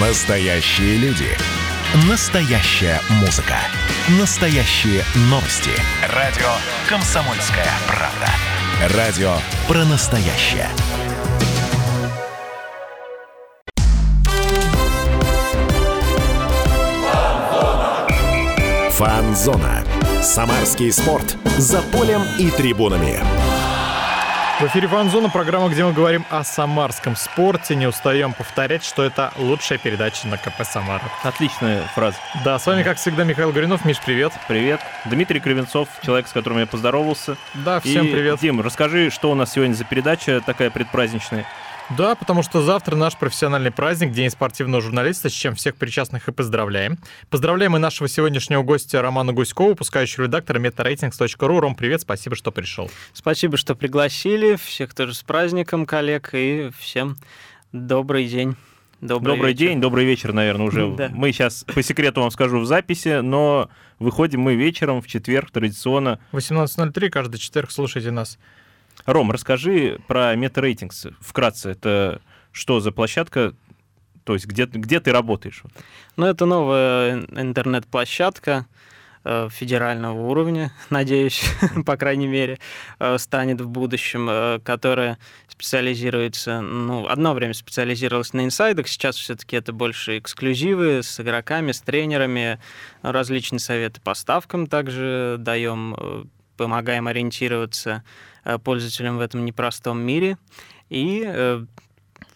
Настоящие люди. Настоящая музыка. Настоящие новости. Радио «Комсомольская правда». Радио про настоящее. Фанзона. Самарский спорт. За полем и трибунами. В эфире «Фанзона» программа, где мы говорим о самарском спорте. Не устаем повторять, что это лучшая передача на КП «Самара». Отличная фраза. Да, с вами, как всегда, Михаил Горинов. Миш, привет. Привет. Дмитрий Кривенцов, человек, с которым я поздоровался. Да, всем И, привет. Дим, расскажи, что у нас сегодня за передача такая предпраздничная. Да, потому что завтра наш профессиональный праздник, День спортивного журналиста, с чем всех причастных и поздравляем. Поздравляем и нашего сегодняшнего гостя Романа Гуськова, выпускающего редактора metaratings.ru. Ром, привет, спасибо, что пришел. Спасибо, что пригласили. Всех тоже с праздником, коллег, и всем добрый день. Добрый, Добрый вечер. день, добрый вечер, наверное, уже. Да. Мы сейчас по секрету вам скажу в записи, но выходим мы вечером в четверг традиционно. 18.03, каждый четверг слушайте нас. Ром, расскажи про MetaRatings. Вкратце, это что за площадка? То есть где, где ты работаешь? Ну, это новая интернет-площадка э, федерального уровня, надеюсь, по крайней мере, э, станет в будущем, э, которая специализируется, ну, одно время специализировалась на инсайдах, сейчас все-таки это больше эксклюзивы с игроками, с тренерами, различные советы по ставкам также даем, помогаем ориентироваться э, пользователям в этом непростом мире. И э,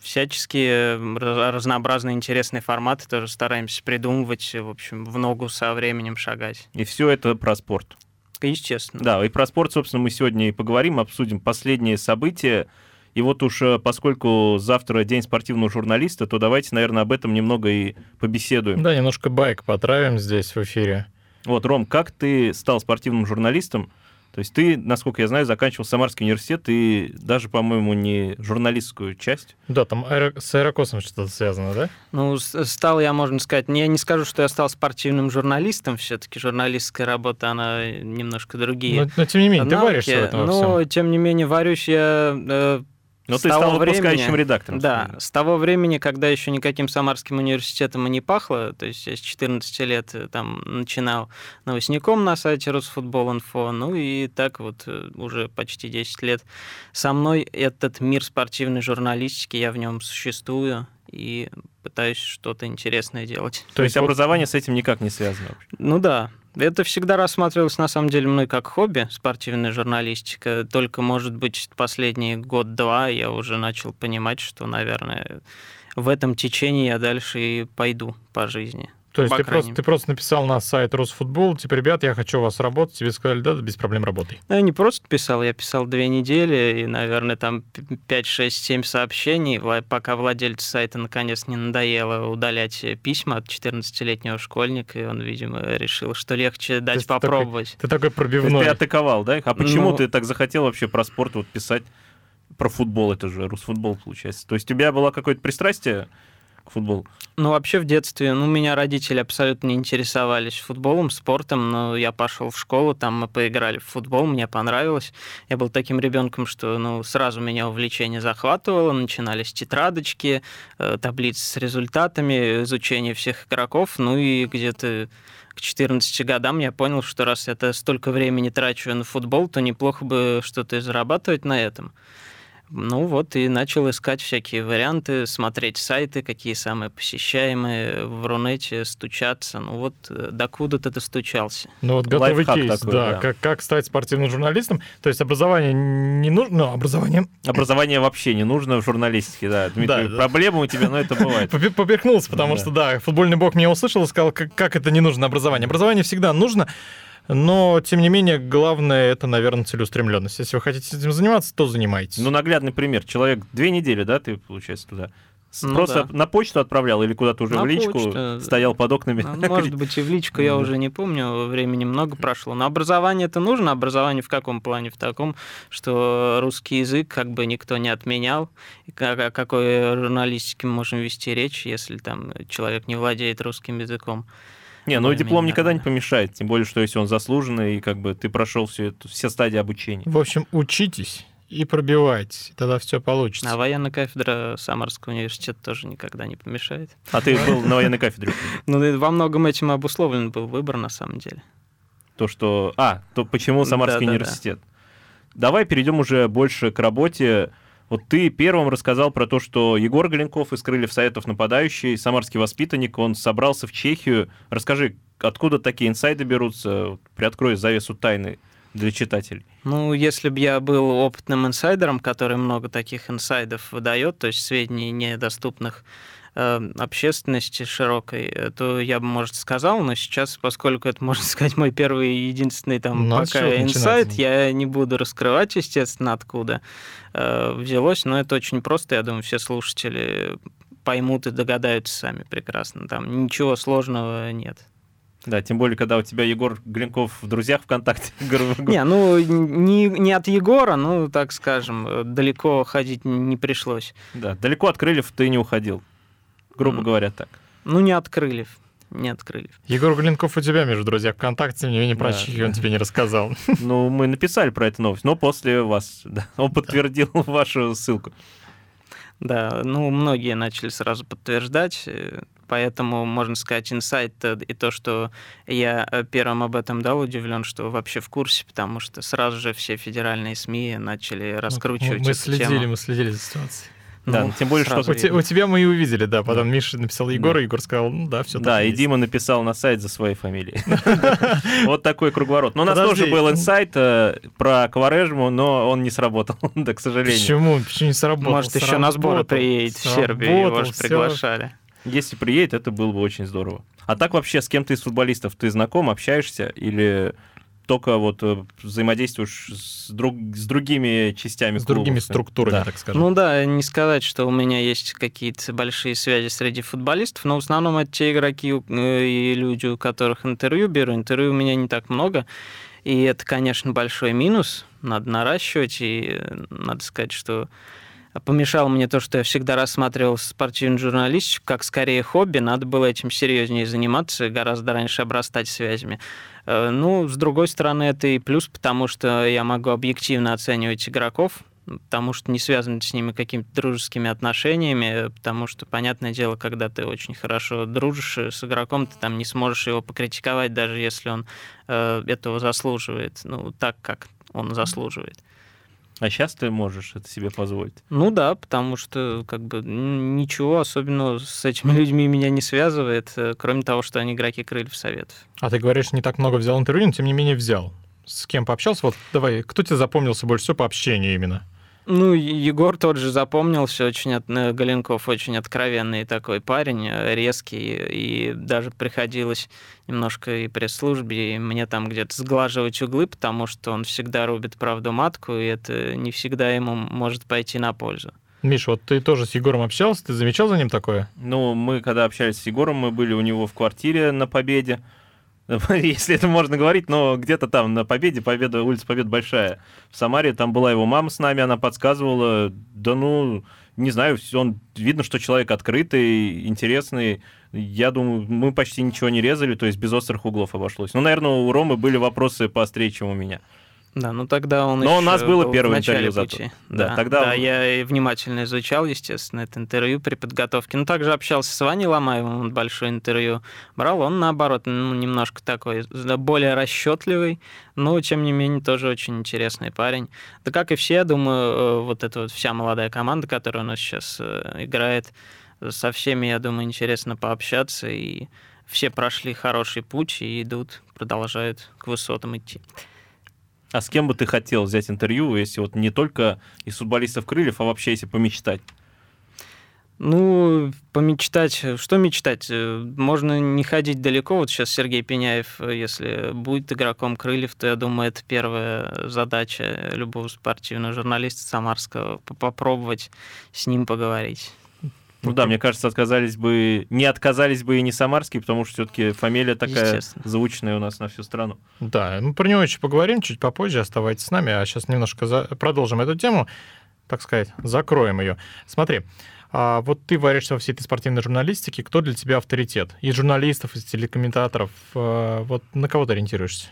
всяческие раз- разнообразные интересные форматы тоже стараемся придумывать, в общем, в ногу со временем шагать. И все это про спорт. Естественно. Да, и про спорт, собственно, мы сегодня и поговорим, обсудим последние события. И вот уж э, поскольку завтра день спортивного журналиста, то давайте, наверное, об этом немного и побеседуем. Да, немножко байк потравим здесь в эфире. Вот, Ром, как ты стал спортивным журналистом? То есть ты, насколько я знаю, заканчивал Самарский университет и даже, по-моему, не журналистскую часть. Да, там аэро- с аэрокосом что-то связано, да? Ну, стал я, можно сказать, не- я не скажу, что я стал спортивным журналистом, все-таки журналистская работа, она немножко другие. Но, но тем не менее, ты навыки. варишься в этом Но, всем. тем не менее, варюсь я э, Но с ты стал выпускающим времени- редактором. Да, с того времени, когда еще никаким Самарским университетом и не пахло, то есть я с 14 лет э, там начинал новостником на сайте Росфутбол.инфо, ну и так вот э, уже почти 10 лет со мной этот мир спортивной журналистики, я в нем существую и пытаюсь что-то интересное делать. То есть вот- образование с этим никак не связано. Ну да, это всегда рассматривалось на самом деле мной как хобби, спортивная журналистика. Только, может быть, последний год-два я уже начал понимать, что, наверное, в этом течении я дальше и пойду по жизни. То есть ты просто, ты просто написал на сайт Росфутбол, типа, ребят, я хочу у вас работать, тебе сказали, да, без проблем работай. Ну, я не просто писал, я писал две недели, и, наверное, там 5, 6, 7 сообщений, пока владельцу сайта наконец не надоело удалять письма от 14-летнего школьника, и он, видимо, решил, что легче дать ты такой- попробовать. Ты такой То есть пробивной. ты атаковал, да? А почему Ну- ты так захотел вообще про спорт вот писать? Про футбол это же, Русфутбол, получается. То есть у тебя было какое-то пристрастие к футболу? Ну, вообще в детстве, ну, меня родители абсолютно не интересовались футболом, спортом, но я пошел в школу, там мы поиграли в футбол, мне понравилось. Я был таким ребенком, что, ну, сразу меня увлечение захватывало, начинались тетрадочки, э, таблицы с результатами, изучение всех игроков, ну и где-то к 14 годам я понял, что раз я столько времени трачу на футбол, то неплохо бы что-то и зарабатывать на этом. Ну вот, и начал искать всякие варианты, смотреть сайты, какие самые посещаемые, в Рунете стучаться. Ну вот, э, докуда-то достучался. Ну вот готовый Лайфхак кейс, такой, да, да. Как, как стать спортивным журналистом. То есть образование не нужно, ну, образование Образование вообще не нужно в журналистике, да. Дмитрий, Да, да. проблемы у тебя, но это бывает. Попе- поперхнулся, потому Да. что, да, футбольный бог меня услышал и сказал, как это не нужно образование. Образование всегда нужно, но, тем не менее, главное, это, наверное, целеустремленность. Если вы хотите этим заниматься, то занимайтесь. Ну, наглядный пример. Человек две недели, да, ты, получается, туда? Ну Просто да. на почту отправлял или куда-то уже На в личку почту. стоял под окнами? Ну, Может быть, и в личку, я уже не помню, времени много прошло. Но образование это нужно. Образование в каком плане? В таком, что русский язык как бы никто не отменял. И о какой журналистике мы можем вести речь, если там человек не владеет русским языком? Не, ну диплом никогда не помешает, тем более, что если он заслуженный, и как бы ты прошел все, это- все стадии обучения. В общем, учитесь и пробивать. Тогда все получится. А военная кафедра Самарского университета тоже никогда не помешает. А ты был на военной кафедре? Ну, во многом этим обусловлен был выбор, на самом деле. То, что... А, то почему Самарский университет? Давай перейдем уже больше к работе. Вот ты первым рассказал про то, что Егор Голенков из «Крыльев Советов» нападающий, самарский воспитанник, он собрался в Чехию. Расскажи, откуда такие инсайды берутся? Приоткрой завесу тайны для читателей. Ну, если бы я был опытным инсайдером, который много таких инсайдов выдает, то есть сведений недоступных общественности широкой, э, то я бы, может, сказал, но сейчас, поскольку это, можно сказать, мой первый и единственный там Ну, а пока инсайт, начинать? я не буду раскрывать, естественно, откуда э, взялось, но это очень просто, я думаю, все слушатели поймут и догадаются сами прекрасно. Там ничего сложного нет. Да, тем более, когда у тебя Егор Голенков в друзьях ВКонтакте. Не, ну не, не от Егора, ну, так скажем, э, далеко ходить не пришлось. Да, далеко от крыльев ты не уходил. Грубо М. говоря, так. Ну, не от крыльев. Не от крыльев. Егор Голенков у тебя, между друзья, ВКонтакте, тем не менее, про Да. Чехию он тебе не рассказал. Ну, мы написали про эту новость, но после вас. да. Он подтвердил вашу ссылку. Да, ну, многие начали сразу подтверждать, э, поэтому, можно сказать, инсайт э, и то, что я э, первым об этом дал, удивлен, что вообще в курсе, потому что сразу же все федеральные СМИ начали раскручивать Мы эту следили, тему. мы следили за ситуацией. Да, Ну, тем более, что У, те- у тебя мы и увидели, да. Потом Да. Миша написал Егор, и Егор сказал, ну да, все Да, и Дима написал на сайт за своей фамилией. Вот такой круговорот. Но у нас тоже был инсайт э, про Кварежму, но он не сработал, да, к сожалению. Почему? Почему не сработало? Может, еще на сборы Сработал. приедет в Сербию, его Сработал, же приглашали. Если приедет, это было бы очень здорово. А так вообще с кем-то из футболистов ты знаком, общаешься или только вот э, взаимодействуешь с, друг, с другими частями С другими клубов? структурами, Да. так скажем. Ну да, не сказать, что у меня есть какие-то большие связи среди футболистов, но в основном это те игроки э, и люди, у которых интервью беру. Интервью у меня не так много, и это, конечно, большой минус, надо наращивать, и э, надо сказать, что помешало мне то, что я всегда рассматривал спортивную журналистику как скорее хобби, надо было этим серьезнее заниматься, гораздо раньше обрастать связями. Э, Ну, с другой стороны, это и плюс, потому что я могу объективно оценивать игроков, потому что не связаны с ними какими-то дружескими отношениями, потому что, понятное дело, когда ты очень хорошо дружишь с игроком, ты там не сможешь его покритиковать, даже если он э, этого заслуживает, ну, так, как он заслуживает. А сейчас ты можешь это себе позволить. Ну да, потому что как бы ничего особенного с этими людьми меня не связывает, э, кроме того, что они игроки крыльев советов. А ты говоришь, не так много взял интервью, но тем не менее взял. С кем пообщался? Вот давай, кто тебе запомнился больше всего по общению именно? Ну, Егор тот же запомнился, очень от, э, Галенков очень откровенный такой парень, э, резкий, и даже приходилось немножко и пресс-службе, и мне там где-то сглаживать углы, потому что он всегда рубит правду матку, и это не всегда ему может пойти на пользу. Миш, вот ты тоже с Егором общался, ты замечал за ним такое? Ну, мы когда общались с Егором, мы были у него в квартире на Победе. Если это можно говорить, но где-то там на Победе, Победа, улица Победа большая. В Самаре там была его мама с нами, она подсказывала. Да ну, не знаю, он видно, что человек открытый, интересный. Я думаю, мы почти ничего не резали, то есть без острых углов обошлось. Ну, наверное, у Ромы были вопросы поострее, чем у меня. Да, ну тогда он Но у нас было был первое интервью зато. пути. Да, Да, тогда да, он- я и внимательно изучал, естественно, это интервью при подготовке. Ну, также общался с Ваней Ломаевым, он большое интервью брал. Он, наоборот, ну, немножко такой более расчетливый, но, тем не менее, тоже очень интересный парень. Да как и все, я думаю, э, вот эта вот вся молодая команда, которая у нас сейчас э, играет, со всеми, я думаю, интересно пообщаться, и все прошли хороший путь и идут, продолжают к высотам идти. А с кем бы ты хотел взять интервью, если вот не только из футболистов крыльев, а вообще если помечтать? Ну, помечтать. Что мечтать? Э, Можно не ходить далеко. Вот сейчас Сергей Пеняев, э, если будет игроком крыльев, то я думаю, это первая задача любого спортивного журналиста самарского — попробовать с ним поговорить. Ну да, мне кажется, отказались бы, не отказались бы и не самарские, потому что все-таки фамилия такая звучная у нас на всю страну. Да, мы про него еще поговорим чуть попозже, оставайтесь с нами, а сейчас немножко за- продолжим эту тему, так сказать, закроем ее. Смотри, а вот ты варишься во всей этой спортивной журналистике, кто для тебя авторитет? Из журналистов, из телекомментаторов, э, вот на кого ты ориентируешься?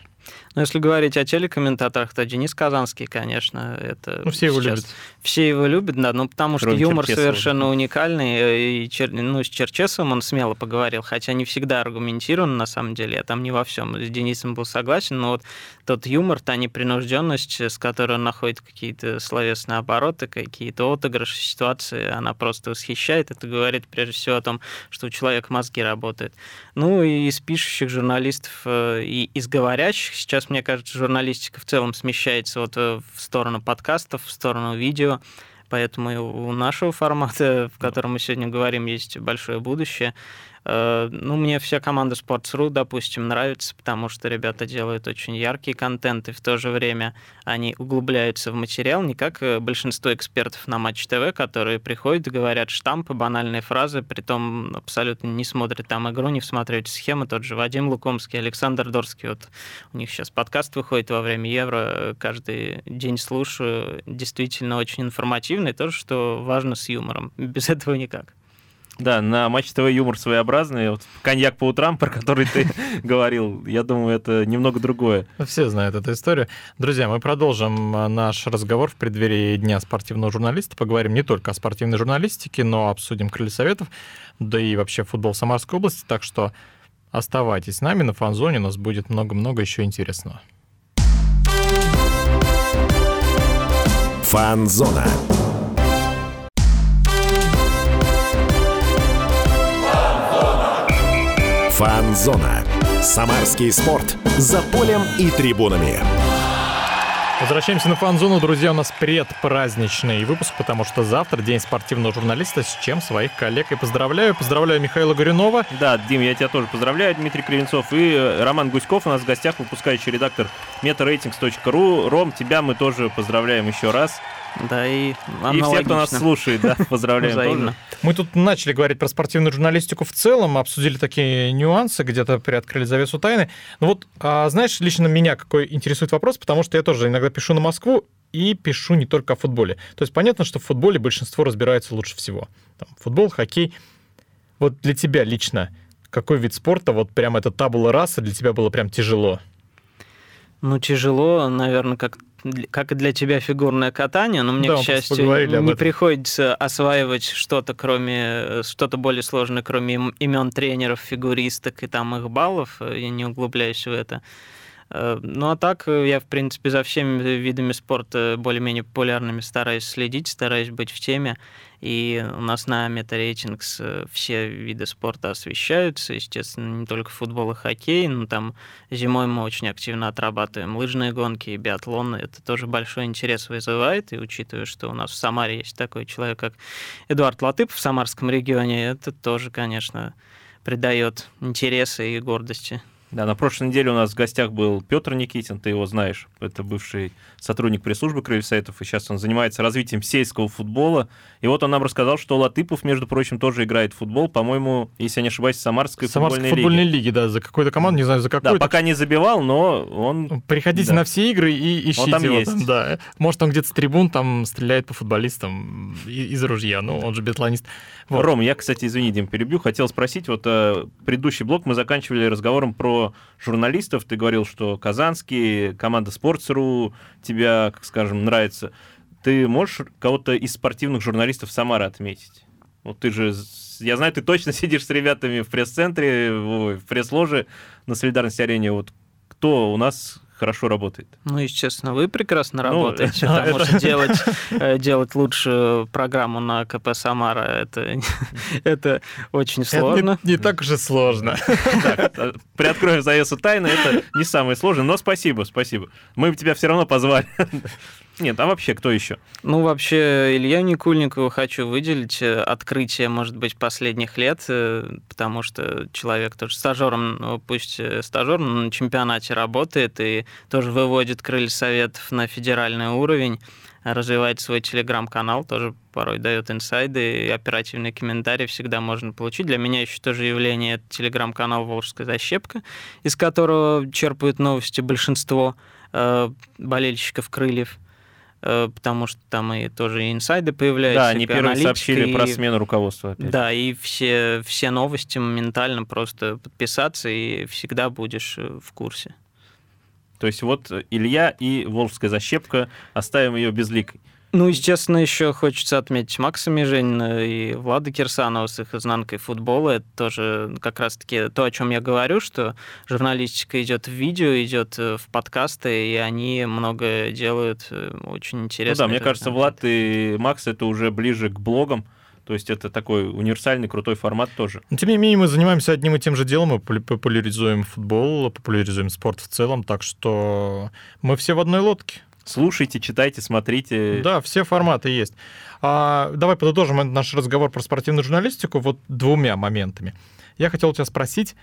Ну, если говорить о телекомментаторах, то Денис Казанский, конечно, это... Ну, все его любят. Все его любят, да, ну, потому что Кроме юмор Черкесова. совершенно уникальный, э, и Чер- ну, с Черчесовым он смело поговорил, хотя не всегда аргументирован, на самом деле, я там не во всем с Денисом был согласен, но вот тот юмор, та непринужденность, с которой он находит какие-то словесные обороты, какие-то отыгрыши, ситуации, она просто восхищает. Это говорит прежде всего о том, что у человека мозги работают. Ну и из пишущих журналистов э, и из говорящих сейчас, мне кажется, журналистика в целом смещается вот э, в сторону подкастов, в сторону видео. Поэтому и у нашего формата, в котором мы сегодня говорим, есть большое будущее. Э, Ну, мне вся команда Sports.ru, допустим, нравится, потому что ребята делают очень яркий контент, и в то же время они углубляются в материал, не как э, большинство экспертов на Матч ТВ, которые приходят, говорят штампы, банальные фразы, притом абсолютно не смотрят там игру, не всматривают в схемы. Тот же Вадим Лукомский, Александр Дорский, вот у них сейчас подкаст выходит во время Евро, э, каждый день слушаю, действительно очень информативный, тоже, что важно с юмором, без этого никак. Да, на Матч ТВ юмор своеобразный. Вот коньяк по утрам, про который ты говорил, я думаю, это немного другое. Все знают эту историю. Друзья, мы продолжим а, наш разговор в преддверии Дня спортивного журналиста. Поговорим не только о спортивной журналистике, но обсудим крылья советов, да и вообще футбол Самарской области. Так что оставайтесь с нами на фан-зоне, у нас будет много-много еще интересного. Фанзона. Фанзона. Самарский спорт. За полем и трибунами. Возвращаемся на фан-зону, друзья. У нас предпраздничный выпуск, потому что завтра день спортивного журналиста, с чем своих коллег и поздравляю. Поздравляю Михаила Горюнова. Да, Дим, я тебя тоже поздравляю, Дмитрий Кривенцов. И э, Роман Гуськов у нас в гостях, выпускающий редактор metaratings.ru. Ром, тебя мы тоже поздравляем еще раз. Да, и И все, кто нас аналогично. слушает, да, поздравляем Взаимно. тоже. Мы тут начали говорить про спортивную журналистику в целом, обсудили такие нюансы, где-то приоткрыли завесу тайны. Ну вот, а, знаешь, лично меня какой интересует вопрос, потому что я тоже иногда пишу на Москву и пишу не только о футболе. То есть понятно, что в футболе большинство разбирается лучше всего. Там, футбол, хоккей. Вот для тебя лично какой вид спорта, вот прям это табула раса для тебя было прям тяжело? Ну, тяжело, наверное, как, как и для тебя фигурное катание, но мне, Да, к счастью, не приходится осваивать что-то, кроме что-то более сложное, кроме им- имен тренеров, фигуристок и там их баллов. э, Я не углубляюсь в это. Э, Ну а так э, я, в принципе, за всеми видами спорта более-менее популярными стараюсь следить, стараюсь быть в теме. И у нас на MetaRatings э, все виды спорта освещаются, естественно, не только футбол и хоккей, но там зимой мы очень активно отрабатываем лыжные гонки и биатлон. Это тоже большой интерес вызывает, и учитывая, что у нас в Самаре есть такой человек, как Эдуард Латыпов в Самарском регионе, это тоже, конечно, придает интереса и гордости. Да, на прошлой неделе у нас в гостях был Петр Никитин, ты его знаешь, это бывший сотрудник пресс-службы Крыльев Советов, и сейчас он занимается развитием сельского футбола. И вот он нам рассказал, что Латыпов, между прочим, тоже играет в футбол, по-моему, если я не ошибаюсь, в Самарской, Самарской футбольной, футбольной лиге. лиги, да, за какую-то команду, не знаю, за Да, какую. пока не забивал, но он... Приходите Да. на все игры и ищите там его есть. там, да. Может, он где-то с трибун там стреляет по футболистам из ружья, ну, он же биатлонист. Вот. Ром, я, кстати, извини, Дим, перебью, хотел спросить, вот э, предыдущий блок мы заканчивали разговором про журналистов, ты говорил, что Казанский, команда Sports.ru тебя, как скажем, нравится. Ты можешь кого-то из спортивных журналистов Самары отметить? Вот ты же, я знаю, ты точно сидишь с ребятами в пресс-центре, в пресс-ложе на Солидарности арене. Вот кто у нас хорошо работает? Ну, естественно, вы прекрасно Ну, работаете, да, потому это- что делать, э, делать лучшую программу на КП «Самара» это, это очень Это не- сложно. не, так уж и сложно. Так, приоткроем завесу тайны, это не самое сложное, но спасибо, спасибо. Мы тебя все равно позвали. Нет, а вообще кто еще? Ну, вообще, Илью Никульникову хочу выделить. э, Открытие, может быть, последних лет, э, потому что человек тоже стажером, ну, пусть э, стажером, но на чемпионате работает и тоже выводит крылья советов на федеральный уровень, развивает свой телеграм-канал, тоже порой дает инсайды и оперативные комментарии всегда можно получить. Для меня еще тоже явление это телеграм-канал «Волжская защепка», из которого черпают новости большинство э, болельщиков крыльев потому что там и тоже инсайды появляются. Да, они первые сообщили про и- смену руководства. опять. Да, и все, все новости моментально просто подписаться, и всегда будешь э, в курсе. То есть вот Илья и Волжская защепка, оставим ее безликой. Ну, естественно, еще хочется отметить Макса Меженина и Влада Кирсанова с их изнанкой футбола. Это тоже как раз-таки то, о чем я говорю, что журналистика идет в видео, идет э, в подкасты, и они много делают э, очень интересно. Ну да, мне кажется, Влад и Макс это уже ближе к блогам. То есть это такой универсальный, крутой формат тоже. Но, тем не менее, мы занимаемся одним и тем же делом, мы популяризуем футбол, популяризуем спорт в целом, так что мы все в одной лодке. Слушайте, читайте, смотрите. Да, все форматы есть. А, давай подытожим наш разговор про спортивную журналистику вот двумя моментами. Я хотел тебя спросить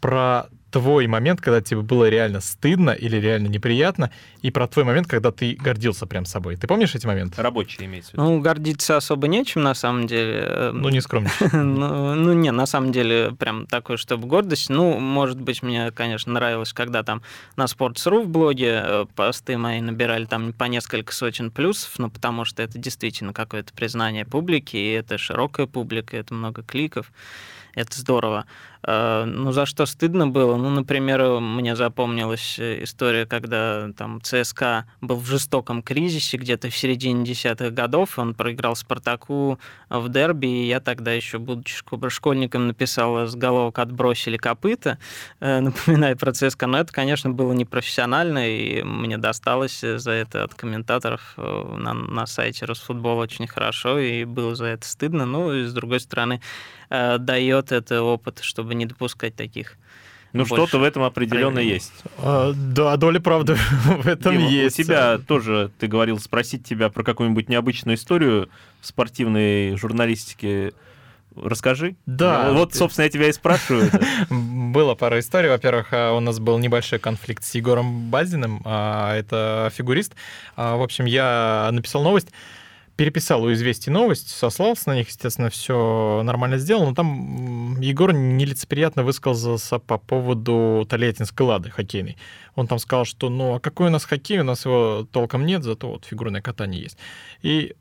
про твой момент, когда тебе было реально стыдно или реально неприятно, и про твой момент, когда ты гордился прям собой. Ты помнишь эти моменты? Рабочие имеется в виду. Ну, гордиться особо нечем, на самом деле. Ну, не скромно. ну, ну, не, на самом деле, прям такой, чтобы гордость. Ну, может быть, мне, конечно, нравилось, когда там на Sports.ru в блоге э, посты мои набирали там по несколько сотен плюсов, ну, потому что это действительно какое-то признание публики, и это широкая публика, это много кликов это здорово. Э, ну, за что стыдно было? Ну, например, мне запомнилась э, история, когда там ЦСКА был в жестоком кризисе где-то в середине десятых годов, он проиграл Спартаку в дерби, и я тогда еще, будучи школьником, написал с головок «отбросили копыта», э, напоминая про ЦСКА, но это, конечно, было непрофессионально, и мне досталось за это от комментаторов на, на сайте Росфутбола очень хорошо, и было за это стыдно, ну, и с другой стороны, дает это опыт, чтобы не допускать таких. Ну, что-то в этом определенно проявлений. есть. А, да, доля правды в этом Дима, есть. У тебя тоже, ты говорил, спросить тебя про какую-нибудь необычную историю спортивной журналистики. Расскажи. Да. Вот, собственно, я тебя и спрашиваю. Было пара историй. Во-первых, а, у нас был небольшой конфликт с Егором Базиным. А, это фигурист. В общем, я написал новость переписал у «Известий» новость, сослался на них, естественно, все нормально сделал, но там Егор нелицеприятно высказался по поводу Тольяттинской «Лады» хоккейной. Он там сказал, что ну а какой у нас хоккей, у нас его толком нет, зато вот фигурное катание есть. И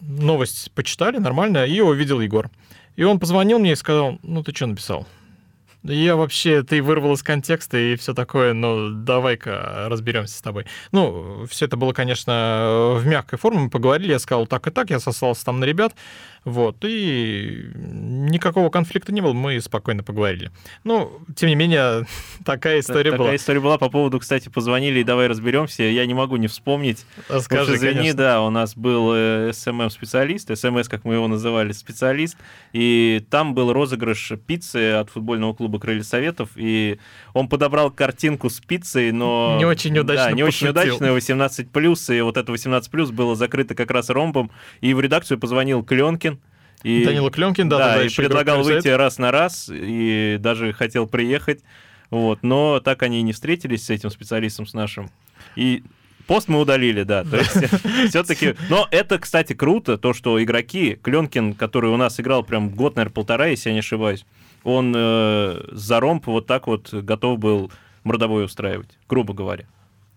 новость почитали нормально, и увидел Егор. И он позвонил мне и сказал, ну ты что написал? Я вообще, ты вырвал из контекста и все такое, но давай-ка разберемся с тобой. Ну, все это было, конечно, в мягкой форме, мы поговорили, я сказал так и так, я сослался там на ребят, вот, и никакого конфликта не было, мы спокойно поговорили. Ну, тем не менее, такая история такая была. Такая история была по поводу, кстати, позвонили, и давай разберемся, я не могу не вспомнить. Расскажи, извини, конечно. да, у нас был SMM-специалист, СМС, как мы его называли, специалист, и там был розыгрыш пиццы от футбольного клуба «Крылья Советов», и он подобрал картинку с пиццей, но... Не очень удачно Да, не пошутил. очень удачно, 18+, и вот это 18+, было закрыто как раз ромбом, и в редакцию позвонил Кленкин, и, Данила Кленкин, да, да, да, и предлагал выйти раз на раз, и даже хотел приехать, вот, но так они и не встретились с этим специалистом, с нашим. И пост мы удалили, да, то есть все-таки... Но это, кстати, круто, то, что игроки, Кленкин, который у нас играл прям год, наверное, полтора, если я не ошибаюсь, он э, за ромб вот так вот готов был мордовой устраивать, грубо говоря.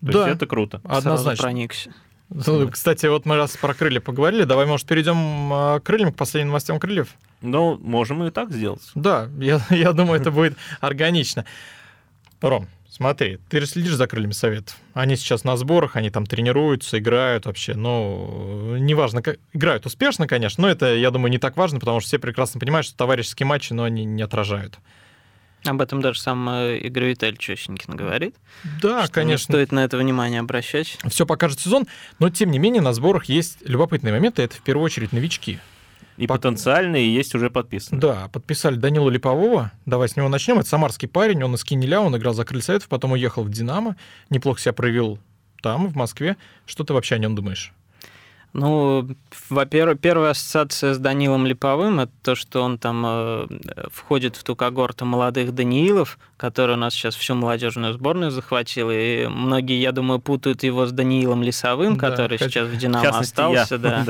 То да, есть это круто. Однозначно. Сразу проникся. Ну, кстати, вот мы раз про крылья поговорили, давай, может, перейдем а, к крыльям, к последним новостям крыльев? Ну, можем и так сделать. Да, я, я думаю, это будет органично. Ром, смотри, ты следишь за крыльями советов. Они сейчас на сборах, они там тренируются, играют вообще. Ну, неважно, как... играют успешно, конечно, но это, я думаю, не так важно, потому что все прекрасно понимают, что товарищеские матчи, но они не отражают. Об этом даже сам э, Игорь Виталий Чещенькин говорит. Да, что конечно. Не стоит на это внимание обращать. Все покажет сезон, но тем не менее на сборах есть любопытные моменты. Это в первую очередь новички. И Пок... потенциальные, и есть уже подписаны. Да, подписали Данилу Липового. Давай с него начнем. Это самарский парень, он из Кинеля, он играл за Крыльсоветов, потом уехал в Динамо. Неплохо себя проявил там, в Москве. Что ты вообще о нем думаешь? Ну, во-первых, первая ассоциация с Данилом Липовым это то, что он там э, входит в ту когорту молодых Даниилов, который у нас сейчас всю молодежную сборную захватил. И многие, я думаю, путают его с Даниилом Лисовым, да, который хоть... сейчас в Динамо в остался. Я. Да.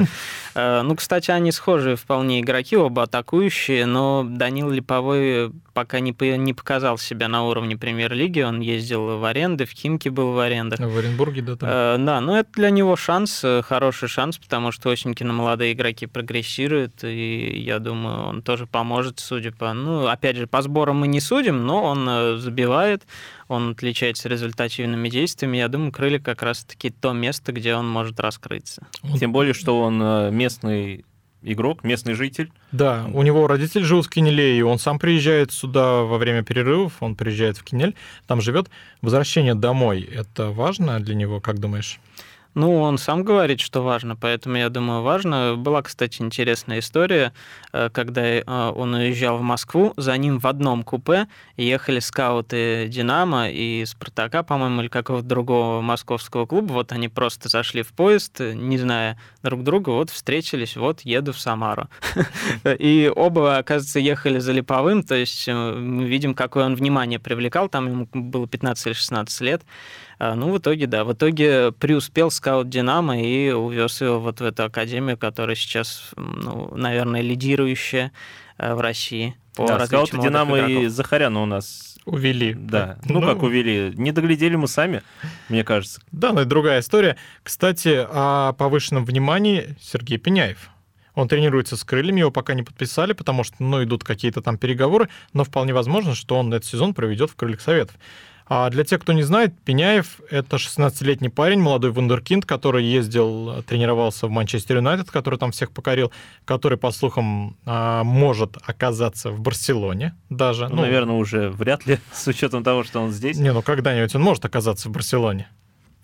Э, ну, кстати, они схожие вполне игроки, оба атакующие, но Данил Липовой пока не, не показал себя на уровне премьер-лиги. Он ездил в аренды, в Химки был в арендах. В Оренбурге, да. Там. Э, да, но это для него шанс, э, хороший шанс, потому что Осенькина молодые игроки прогрессируют, и я думаю, он тоже поможет, судя по... Ну, опять же, по сборам мы не судим, но он э, забивает, он отличается результативными действиями. Я думаю, крылья как раз-таки то место, где он может раскрыться. Тем более, что он э, местный игрок, местный житель. Да, у него родители живут в Кинеле, и он сам приезжает сюда во время перерывов, он приезжает в Кинель, там живет. Возвращение домой, это важно для него, как думаешь? Ну, он сам говорит, что важно, поэтому я думаю, важно. Была, кстати, интересная история, э, когда э, он уезжал в Москву, за ним в одном купе ехали скауты «Динамо» и «Спартака», по-моему, или какого-то другого московского клуба. Вот они просто зашли в поезд, не зная друг друга, вот встретились, вот еду в Самару. И оба, оказывается, ехали за Липовым, то есть э, мы видим, какое он внимание привлекал, там ему было 15 или 16 лет. А, ну, в итоге, да, в итоге преуспел скаут «Динамо» и увез его вот в эту академию, которая сейчас, ну, наверное, лидирующая э, в России по да, скауты «Динамо» игроков. и Захаряна у нас Увели. Да. Ну, ну, как увели? Не доглядели мы сами, мне кажется. Да, но это другая история. Кстати, о повышенном внимании Сергей Пеняев. Он тренируется с крыльями, его пока не подписали, потому что, ну, идут какие-то там переговоры, но вполне возможно, что он этот сезон проведет в крыльях советов. А для тех, кто не знает, Пеняев — это 16-летний парень, молодой вундеркинд, который ездил, тренировался в Манчестер Юнайтед, который там всех покорил, который, по слухам, а, может оказаться в Барселоне даже. Ну, ну, наверное, уже вряд ли, с учетом того, что он здесь. Не, ну когда-нибудь он может оказаться в Барселоне.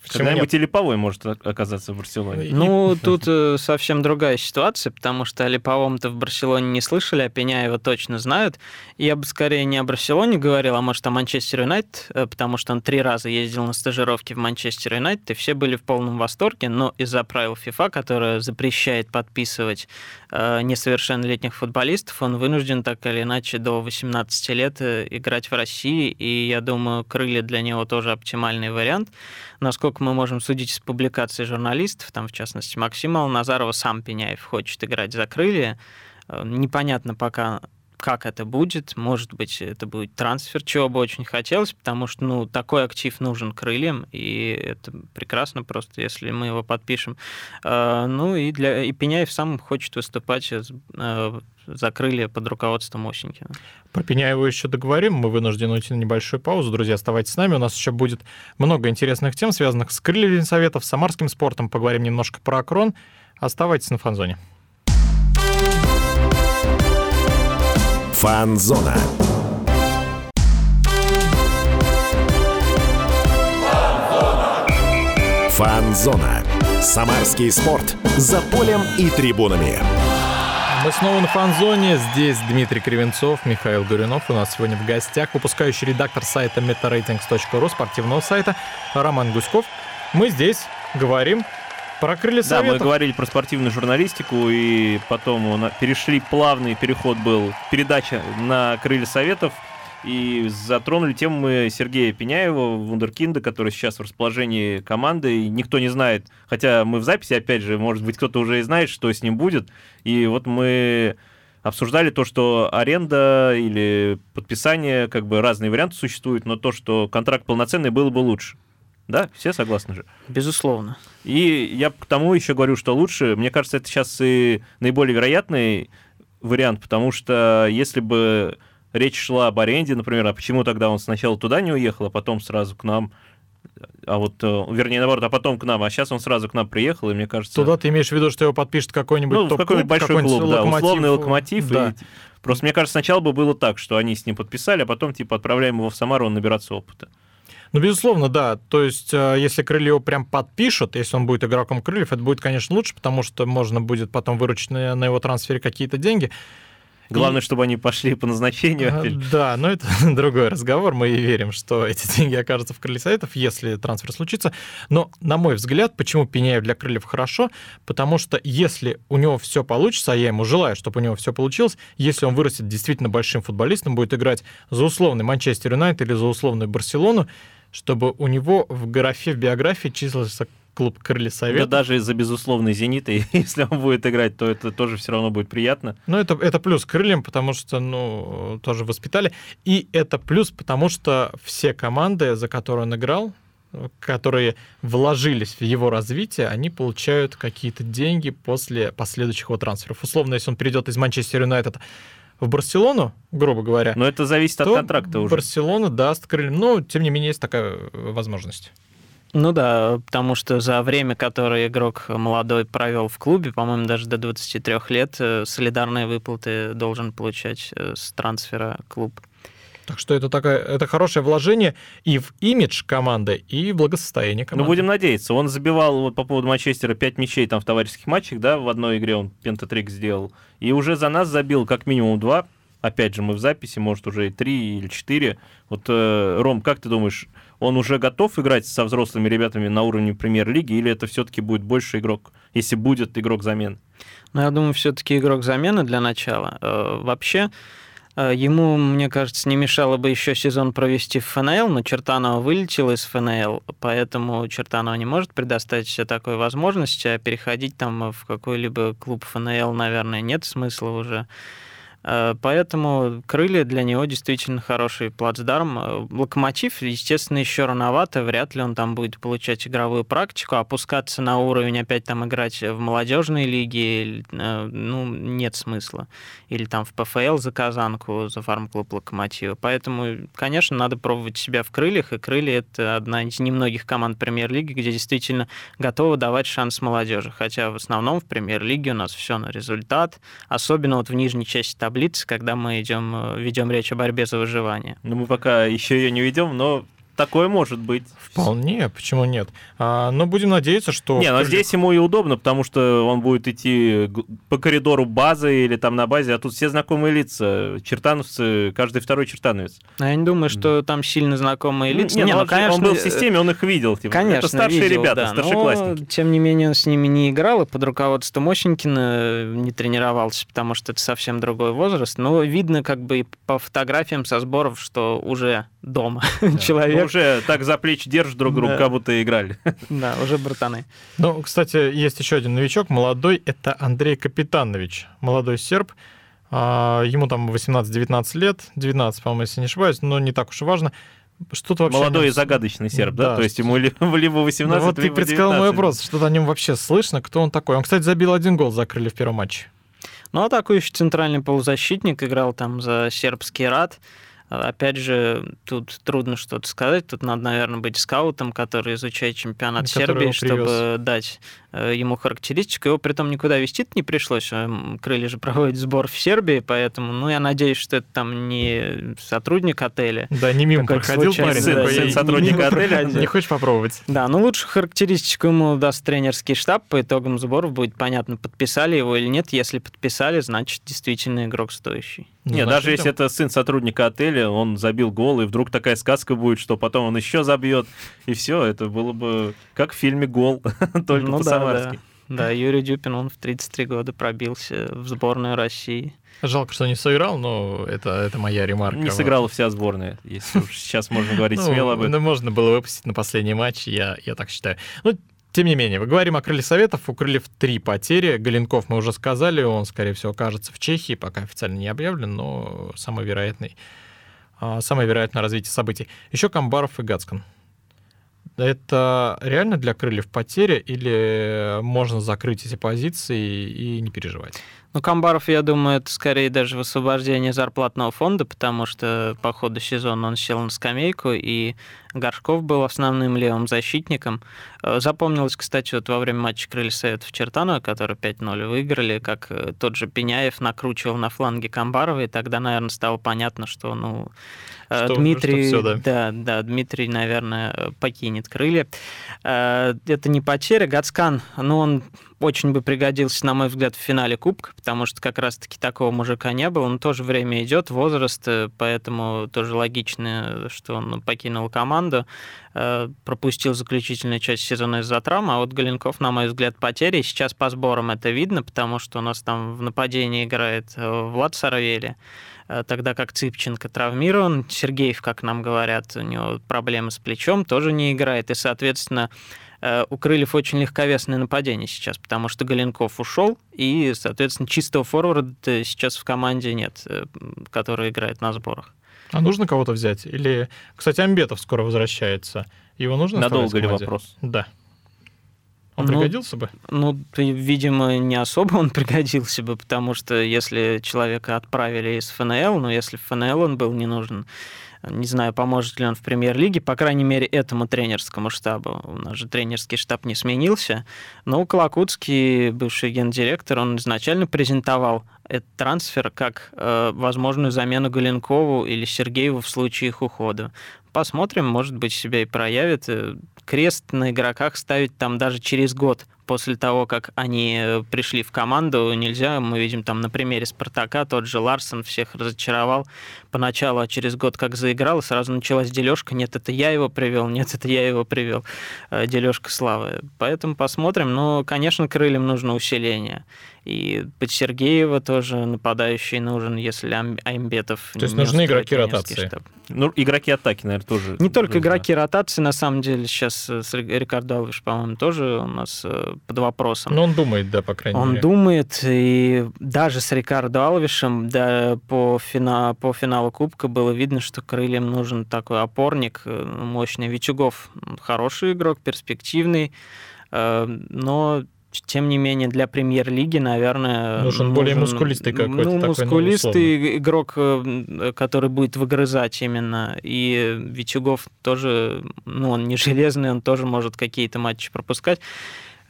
Когда-нибудь Липовой может оказаться в Барселоне. Ну, тут э, совсем другая ситуация, потому что о Липовом-то в Барселоне не слышали, а Пеняева точно знают. Я бы скорее не о Барселоне говорил, а может о Манчестер Юнайтед, э, потому что он три раза ездил на стажировки в Манчестер Юнайтед, и все были в полном восторге, но из-за правил ФИФА, которое запрещает подписывать несовершеннолетних футболистов, он вынужден так или иначе до 18 лет играть в России, и я думаю, крылья для него тоже оптимальный вариант. Насколько мы можем судить из публикаций журналистов, там, в частности, Максима Назарова сам Пеняев хочет играть за крылья. Э, непонятно пока, как это будет. Может быть, это будет трансфер, чего бы очень хотелось, потому что ну, такой актив нужен крыльям, и это прекрасно просто, если мы его подпишем. Э, ну и, для, и Пеняев сам хочет выступать э, за крылья под руководством Осенькина. Про Пеняева еще договорим. Мы вынуждены уйти на небольшую паузу. Друзья, оставайтесь с нами. У нас еще будет много интересных тем, связанных с крыльями советов, с самарским спортом. Поговорим немножко про Акрон. Оставайтесь на фанзоне. Фанзона. Фанзона. Самарский спорт. За полем и трибунами. Мы снова на фан-зоне. Здесь Дмитрий Кривенцов, Михаил Гуринов. У нас сегодня в гостях выпускающий редактор сайта metaratings.ru, спортивного сайта Роман Гуськов. Мы здесь говорим про крылья Да, мы говорили про спортивную журналистику, и потом перешли, плавный переход был, передача на крылья советов – и затронули тему мы Сергея Пеняева, вундеркинда, который сейчас в расположении команды, и никто не знает, хотя мы в записи, опять же, может быть, кто-то уже и знает, что с ним будет, и вот мы обсуждали то, что аренда или подписание, как бы разные варианты существуют, но то, что контракт полноценный, было бы лучше. Да, все согласны же. Безусловно. И я к тому еще говорю, что лучше, мне кажется, это сейчас и наиболее вероятный вариант, потому что если бы речь шла об аренде, например, а почему тогда он сначала туда не уехал, а потом сразу к нам? А вот, э, вернее, наоборот, а потом к нам, а сейчас он сразу к нам приехал, и мне кажется... Туда ты имеешь в виду, что его подпишет какой-нибудь Ну, какой-нибудь большой какой клуб, да, локомотив, условный локомотив. Да. И, просто мне кажется, сначала бы было так, что они с ним подписали, а потом, типа, отправляем его в Самару, он набираться опыта. Ну, безусловно, да. То есть, э, если Крылья его прям подпишут, если он будет игроком Крыльев, это будет, конечно, лучше, потому что можно будет потом выручить на, на его трансфере какие-то деньги. Главное, и... чтобы они пошли по назначению. А, да, но это другой разговор. Мы верим, что эти деньги окажутся в крылья советов, если трансфер случится. Но, на мой взгляд, почему Пеняев для крыльев хорошо? Потому что если у него все получится, а я ему желаю, чтобы у него все получилось, если он вырастет действительно большим футболистом, будет играть за условный Манчестер Юнайтед или за условную Барселону, чтобы у него в графе, в биографии числился клуб Крылья Да Совет. даже из-за безусловной «Зенита», если он будет играть, то это тоже все равно будет приятно. Ну, это, это плюс крыльям, потому что, ну, тоже воспитали. И это плюс, потому что все команды, за которые он играл, которые вложились в его развитие, они получают какие-то деньги после последующих его трансферов. Условно, если он перейдет из Манчестер Юнайтед в Барселону, грубо говоря, Но это зависит от контракта уже. Барселона даст крыльям. Но, тем не менее, есть такая э, возможность. Ну да, потому что за время, которое игрок молодой провел в клубе, по-моему, даже до 23 лет, э, солидарные выплаты должен получать э, с трансфера клуб. Так что это, такая, это хорошее вложение и в имидж команды, и в благосостояние команды. Ну, будем надеяться. Он забивал вот по поводу Манчестера 5 мячей там в товарищеских матчах, да, в одной игре он пентатрик сделал. И уже за нас забил как минимум 2. Опять же, мы в записи, может, уже и 3 или 4. Вот, э, Ром, как ты думаешь, он уже готов играть со взрослыми ребятами на уровне премьер-лиги, или это все-таки будет больше игрок, если будет игрок замен? Но я думаю, все-таки игрок замены для начала. Э, Вообще, ему, мне кажется, не мешало бы еще сезон провести в ФНЛ, но Чертанова вылетел из ФНЛ, поэтому Чертанова не может предоставить себе такой возможности, а переходить там в какой-либо клуб ФНЛ, наверное, нет смысла уже. Э, Поэтому крылья для него действительно хороший плацдарм. Э, Локомотив, естественно, еще рановато, вряд ли он там будет получать игровую практику, опускаться на уровень, опять там играть в молодежной лиге, э, ну, нет смысла. Или там в ПФЛ за Казанку, за фарм-клуб Локомотива. Поэтому, конечно, надо пробовать себя в крыльях, и крылья — это одна из немногих команд премьер-лиги, где действительно готовы давать шанс молодежи. Хотя в основном в премьер-лиге у нас все на результат, особенно вот в нижней части таблицы, когда мы идем, э, ведем речь о борьбе за выживание. Ну, мы пока еще ее не ведем, но такое может быть. Вполне, почему нет? А, но будем надеяться, что... Не, но крыльях- здесь ему и удобно, потому что он будет идти по коридору базы или там на базе, а тут все знакомые лица. Чертановцы, каждый второй чертановец. Но я не думаю, что там сильно знакомые лица. Не, Не, ну, ну, он, же- он конечно, был в системе, он их видел. Типа. Конечно, Это старшие видел, ребята, да, но, старшеклассники. тем не менее, он с ними не играл, и под руководством Осенькина не тренировался, потому что это совсем другой возраст. Но видно как бы и по фотографиям со сборов, что уже дома Ну, человек. Уже так за плечи держат друг друга, Да. как будто играли. Да, уже братаны. Ну, кстати, есть еще один новичок, молодой, это Андрей Капитанович, молодой серб. А, Ему там 18-19 лет, 19, по-моему, если не ошибаюсь, но не так уж и важно. Что-то вообще... Молодой и загадочный серб, да? Да. То есть ему ли- либо Ну 18, вот ты предсказал мой 19. вопрос, что-то о нем вообще слышно, кто он такой. Он, кстати, забил один гол, закрыли в первом матче. Ну, атакующий центральный полузащитник играл там за сербский рад. Опять же, тут трудно что-то сказать. Тут надо, наверное, быть скаутом, который изучает чемпионат Сербии, чтобы дать ему характеристику. Его при том никуда вести не пришлось. Эм, Крылья же проводят сбор в Сербии, поэтому, ну, я надеюсь, что это там не сотрудник отеля. Да, не мимо проходил парень. такой, сын «Я не сотрудника мимо отеля». Не хочешь попробовать? Да, ну лучшую характеристику ему даст тренерский штаб. По итогам сборов будет понятно, подписали его или нет. Если подписали, значит, действительно игрок стоящий. Ну, Не, значит, даже если это сын сотрудника отеля, он забил гол, и вдруг такая сказка будет, что потом он еще забьет, и все, это было бы как в фильме «Гол», только Ну да, по-самарски. да. Да, Юрий Дюпин, он в 33 года пробился в сборную России. Жалко, что не сыграл, но это, это моя ремарка. Не сыграла вся сборная, если уж сейчас можно говорить Ну, смело об этом. ну, можно было выпустить на последний матч, я, я так считаю. Ну, тем не менее, мы говорим о крыльях Советов. У крыльев три потери. Галенков мы уже сказали, он, скорее всего, окажется в Чехии, пока официально не объявлен, но самый вероятный, а, самое вероятное развитие событий. Еще Камбаров и Гацкан. Это реально для крыльев потеря или можно закрыть эти позиции и не переживать? Ну, Камбаров, я думаю, это скорее даже высвобождение зарплатного фонда, потому что по ходу сезона он сел на скамейку, и Горшков был основным левым защитником. Э, Запомнилось, кстати, вот во время матча Крылья Советов Чертанова, который 5-0 выиграли, как э, тот же Пеняев накручивал на фланге Камбарова, и тогда, наверное, стало понятно, что, ну, э, Что- Дмитрий, что всё, да. да, да, Дмитрий, наверное, покинет крылья. Это не потеря. Гацкан, ну, он очень бы пригодился, на мой взгляд, в финале Кубка, потому что как раз-таки такого мужика не было. Но тоже время идет, возраст, э, поэтому тоже логично, что он покинул команду, э, пропустил заключительную часть сезона из-за травмы, а вот Галенков, на мой взгляд, потери. Сейчас по сборам это видно, потому что у нас там в нападении играет э, Влад Саравели, тогда как Цыпченко травмирован. Сергеев, как нам говорят, у него проблемы с плечом, тоже не играет. И, соответственно, у Крыльев очень легковесное нападение сейчас, потому что Галенков ушел, и, соответственно, чистого форварда сейчас в команде нет, э, который играет на сборах. А нужно кого-то взять? Или, кстати, Амбетов скоро возвращается. Его нужно Надолго ли вопрос? Да. Он Ну, пригодился бы? Ну, видимо, не особо он пригодился бы, потому что если человека отправили из ФНЛ, ну, если в ФНЛ он был не нужен, не знаю, поможет ли он в премьер-лиге, по крайней мере, этому тренерскому штабу. У нас же тренерский штаб не сменился. Но Колокутский, бывший гендиректор, он изначально презентовал этот трансфер как э, возможную замену Галенкову или Сергееву в случае их ухода. Посмотрим, может быть, себя и проявит. Э, Крест на игроках ставить там даже через год после того, как они э, пришли в команду, нельзя. Мы видим там на примере Спартака, тот же Ларсон всех разочаровал поначалу, а через год как заиграл, сразу началась дележка. Нет, это я его привел, нет, это я его привел. Дележка славы. Поэтому посмотрим. Но, конечно, крыльям нужно усиление. И под Сергеева тоже нападающий нужен, если Аймбетов То есть нужны игроки ротации. штаб. Ну, игроки атаки, наверное, тоже. Не только нужно. игроки ротации, на самом деле, сейчас э, Рикардо Алвиш, по-моему, тоже у нас э, под вопросом. Ну, он думает, да, по крайней Он мере. думает, и даже с Рикардо Алвишем да, по, фина, по финалу Кубка было видно, что крыльям нужен такой опорник э, мощный. Вичугов хороший игрок, перспективный, э, но тем не менее для премьер-лиги, наверное... Нужен более мускулистый какой-то Ну, такой, ну, мускулистый игрок, э, который будет выгрызать именно. И Вичугов тоже, ну, он не железный, он тоже может какие-то матчи пропускать.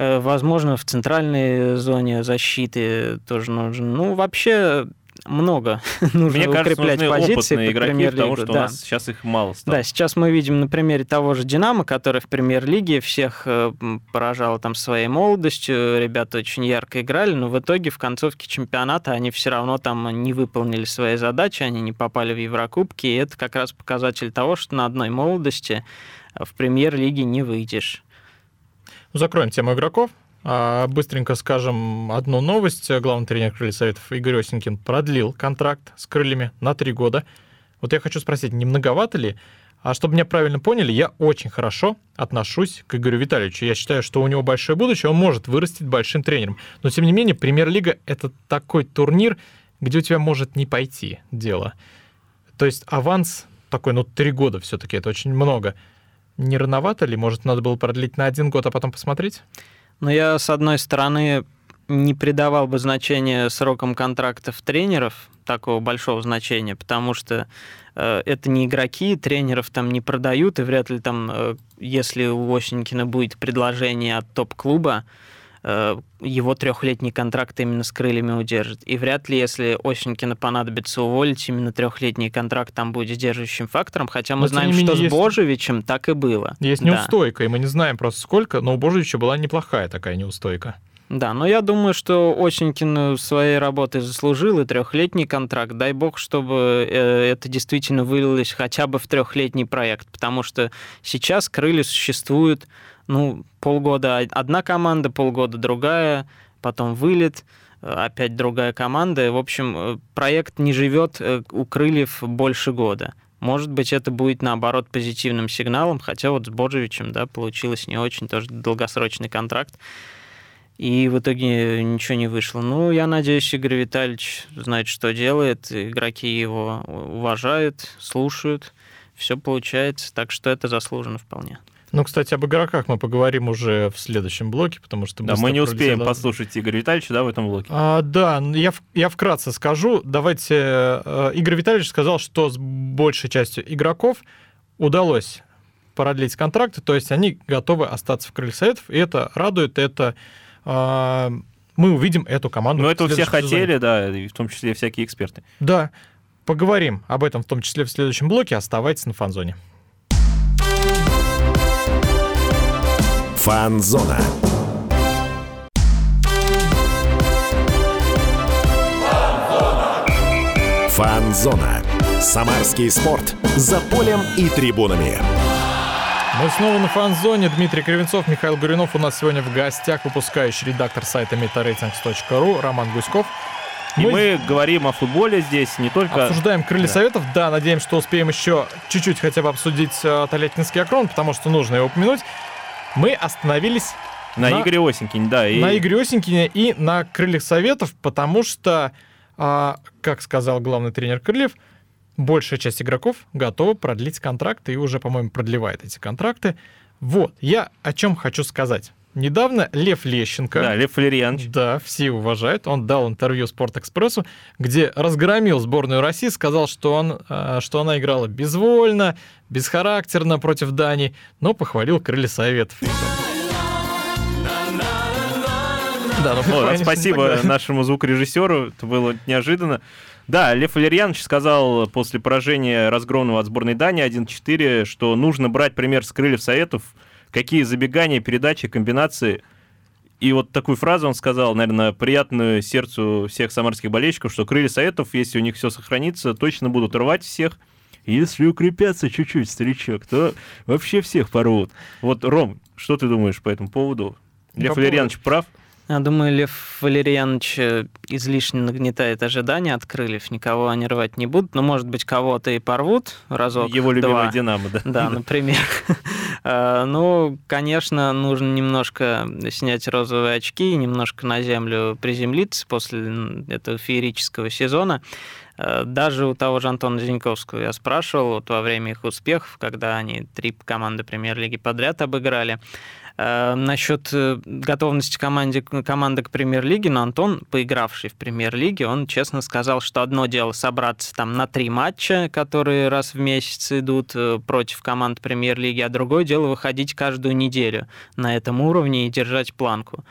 Э, Возможно, в центральной зоне защиты тоже нужен. Ну, вообще много нужно Мне кажется, укреплять позиции опытные под игроки, потому что у да. нас сейчас их мало стало. Да, сейчас мы видим на примере того же Динамо, который в премьер-лиге всех э, поражал там своей молодостью, ребята очень ярко играли, но в итоге в концовке чемпионата они все равно там не выполнили свои задачи, они не попали в Еврокубки, и это как раз показатель того, что на одной молодости в премьер-лиге не выйдешь. Закроем тему игроков. А, Быстренько скажем одну новость. Главный тренер Крыльев Советов Игорь Осенькин продлил контракт с крыльями на три года. Вот я хочу спросить, не многовато ли? А чтобы меня правильно поняли, я очень хорошо отношусь к Игорю Витальевичу. Я считаю, что у него большое будущее, он может вырастить большим тренером. Но, тем не менее, Премьер-лига — это такой турнир, где у тебя может не пойти дело. То есть аванс такой, ну, три года все-таки, это очень много. Не рановато ли? Может, надо было продлить на один год, а потом посмотреть? Но я, с одной стороны, не придавал бы значения срокам контрактов тренеров, такого большого значения, потому что э, это не игроки, тренеров там не продают, и вряд ли там, э, если у Осенькина будет предложение от топ-клуба, его трехлетний контракт именно с крыльями удержит. И вряд ли, если Осенькина понадобится уволить, именно трехлетний контракт там будет сдерживающим фактором, хотя мы Но, знаем, не менее, что с есть- Божевичем так и было. Есть Да. неустойка, и мы не знаем просто сколько, но у Божевича была неплохая такая неустойка. Да, но я думаю, что Осенькин своей работой заслужил и трехлетний контракт. Дай бог, чтобы э, это действительно вылилось хотя бы в трехлетний проект, потому что сейчас крылья существуют, ну, полгода одна команда, полгода другая, потом вылет, э, опять другая команда. В общем, э, проект не живет э, у крыльев больше года. Может быть, это будет, наоборот, позитивным сигналом, хотя вот с Боджевичем, да, получилось не очень, тоже долгосрочный контракт и в итоге ничего не вышло. Ну, я надеюсь, Игорь Витальевич знает, что делает, игроки его уважают, слушают, все получается, так что это заслуженно вполне. Ну, кстати, об игроках мы поговорим уже в следующем блоке, потому что... Да, мы не успеем пролетело. послушать Игоря Витальевича, да, в этом блоке. А, да, я, в- я вкратце скажу. Давайте... э, Игорь Витальевич сказал, что с большей частью игроков удалось продлить контракты, то есть они готовы остаться в Крыльях Советов, и это радует, это... а, мы увидим эту команду. Но в этого все следующем сезоне. хотели, да, и в том числе всякие эксперты. Да, поговорим об этом в том числе в следующем блоке. Оставайтесь на фанзоне. Фанзона. Фанзона. Самарский спорт. За полем и трибунами. Мы снова на фан-зоне. Дмитрий Кривенцов, Михаил Гуринов. У нас сегодня в гостях выпускающий редактор сайта metaratings.ru Роман Гуськов. И Мы- мы говорим о футболе здесь не только... Обсуждаем крылья Да. советов. Да, надеемся, что успеем еще чуть-чуть хотя бы обсудить э, Тольяттинский окрон, потому что нужно его упомянуть. Мы остановились На, на- Игоре Осенькине, да. И... на Игоре Осенькине и на крыльях советов, потому что, а, как сказал главный тренер крыльев, большая часть игроков готова продлить контракты и уже, по-моему, продлевает эти контракты. Вот, я о чем хочу сказать. Недавно Лев Лещенко... Да, Лев Валерьянович. Да, все уважают. Он дал интервью Спортэкспрессу, где разгромил сборную России, сказал, что, он, э, что она играла безвольно, бесхарактерно против Дании, но похвалил крылья советов. Да, ну, конечно, спасибо нашему звукорежиссеру, это было неожиданно. Да, Лев Валерьянович сказал после поражения разгромного от сборной Дании 1-4, что нужно брать пример с крыльев Советов, какие забегания, передачи, комбинации. И вот такую фразу он сказал, наверное, приятную сердцу всех самарских болельщиков, что крылья Советов, если у них все сохранится, точно будут рвать всех. Если укрепятся чуть-чуть, старичок, то вообще всех порвут. Вот, Ром, что ты думаешь по этому поводу? По Лев поводу- Валерьянович прав? Я думаю, Лев Валерьянович э, излишне нагнетает ожидания от крыльев. Никого они рвать не будут. Но, может быть, кого-то и порвут разок, Его любимая два. Динамо, да. Да, например. Э, Ну, конечно, нужно немножко снять розовые очки, немножко на землю приземлиться после этого феерического сезона. Э, Даже у того же Антона Зиньковского я спрашивал вот во время их успехов, когда они три команды премьер-лиги подряд обыграли, Насчет э, готовности команде, команды к премьер-лиге, но Антон, поигравший в премьер-лиге, он честно сказал, что одно дело собраться там на три матча, которые раз в месяц идут э, против команд премьер-лиги, а другое дело выходить каждую неделю на этом уровне и держать планку.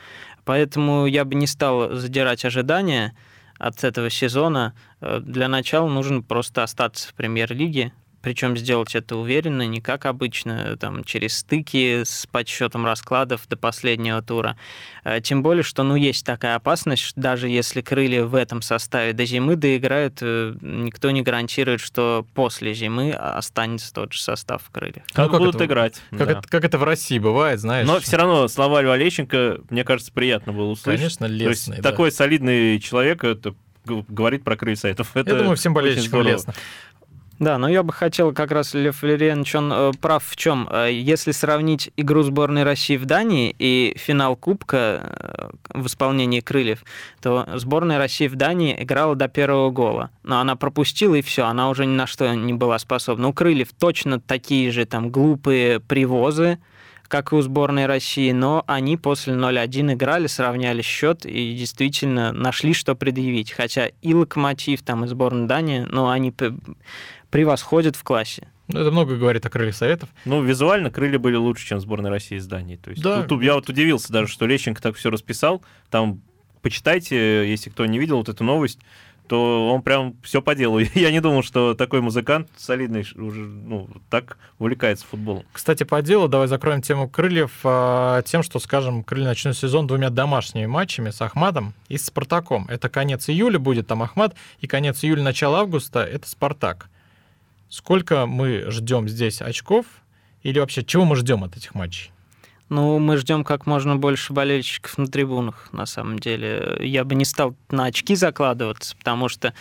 Поэтому я бы не стал задирать ожидания от этого сезона. Э, Для начала нужно просто остаться в премьер-лиге, причем сделать это уверенно, не как обычно, там, через стыки с подсчетом раскладов до последнего тура. Э, Тем более, что ну, есть такая опасность, что даже если крылья в этом составе до зимы доиграют, э, никто не гарантирует, что после зимы останется тот же состав в крыльях. Ну, Как будут это- играть. Как, да. это, как это в России бывает, знаешь. Но все равно слова Льва Лещенко, мне кажется, приятно было услышать. Конечно, То есть лестные, да. такой солидный человек это говорит про крылья Советов. Это Я думаю, всем болельщикам лестно. Да, но я бы хотел как раз, Лев Валерьянович, он э, прав в чем? Если сравнить игру сборной России в Дании и финал Кубка э, в исполнении крыльев, то сборная России в Дании играла до первого гола. Но она пропустила, и все, она уже ни на что не была способна. У крыльев точно такие же там глупые привозы, как и у сборной России, но они после 0-1 играли, сравняли счет и действительно нашли, что предъявить. Хотя и Локомотив, там, и сборная Дании, но они превосходят в классе. Ну, Это много говорит о крыльях советов. Ну, визуально крылья были лучше, чем сборная России из Дании. То есть Да. тут я вот удивился даже, что Лещенко так все расписал. Там почитайте, если кто не видел вот эту новость, то он прям все по делу. Я не думал, что такой музыкант солидный уже ну, так увлекается футболом. Кстати, по делу, давай закроем тему крыльев а, тем, что, скажем, крылья начнут сезон двумя домашними матчами с Ахматом и с Спартаком. Это конец июля будет там Ахмат, и конец июля, начало августа это Спартак. Сколько мы ждем здесь очков? Или вообще, чего мы ждем от этих матчей? Ну, мы ждем как можно больше болельщиков на трибунах, на самом деле. Я бы не стал на очки закладываться, потому что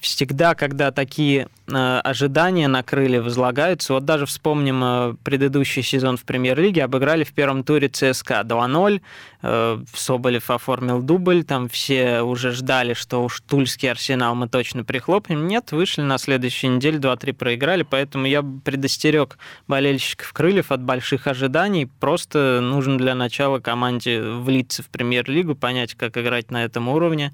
всегда, когда такие э, ожидания на крылья возлагаются, вот даже вспомним э, предыдущий сезон в премьер-лиге, обыграли в первом туре ЦСКА 2-0, э, Соболев оформил дубль, там все уже ждали, что уж Тульский арсенал мы точно прихлопнем. Нет, вышли на следующей неделе, 2-3 проиграли, поэтому я предостерег болельщиков крыльев от больших ожиданий. Просто нужно для начала команде влиться в премьер-лигу, понять, как играть на этом уровне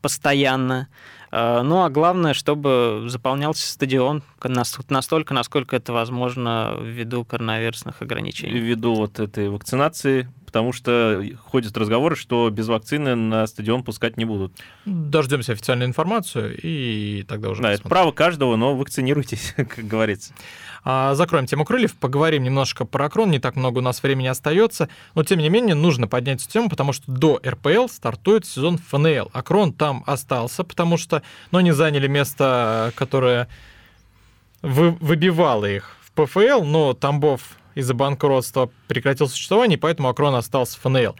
постоянно. Э, Ну а главное, чтобы заполнялся стадион нас- настолько, насколько это возможно ввиду коронавирусных ограничений. Ввиду вот этой вакцинации, потому что ходят разговоры, что без вакцины на стадион пускать не будут. Дождемся официальную информацию, и тогда уже Да, это посмотрим. право каждого, но вакцинируйтесь, как говорится. А, Закроем тему крыльев, поговорим немножко про Акрон, не так много у нас времени остается, но тем не менее нужно поднять эту тему, потому что до РПЛ стартует сезон ФНЛ. Акрон там остался, потому что, ну, они заняли место, которое вы- выбивало их в ПФЛ, но Тамбов из-за банкротства прекратил существование, поэтому Акрон остался ФНЛ.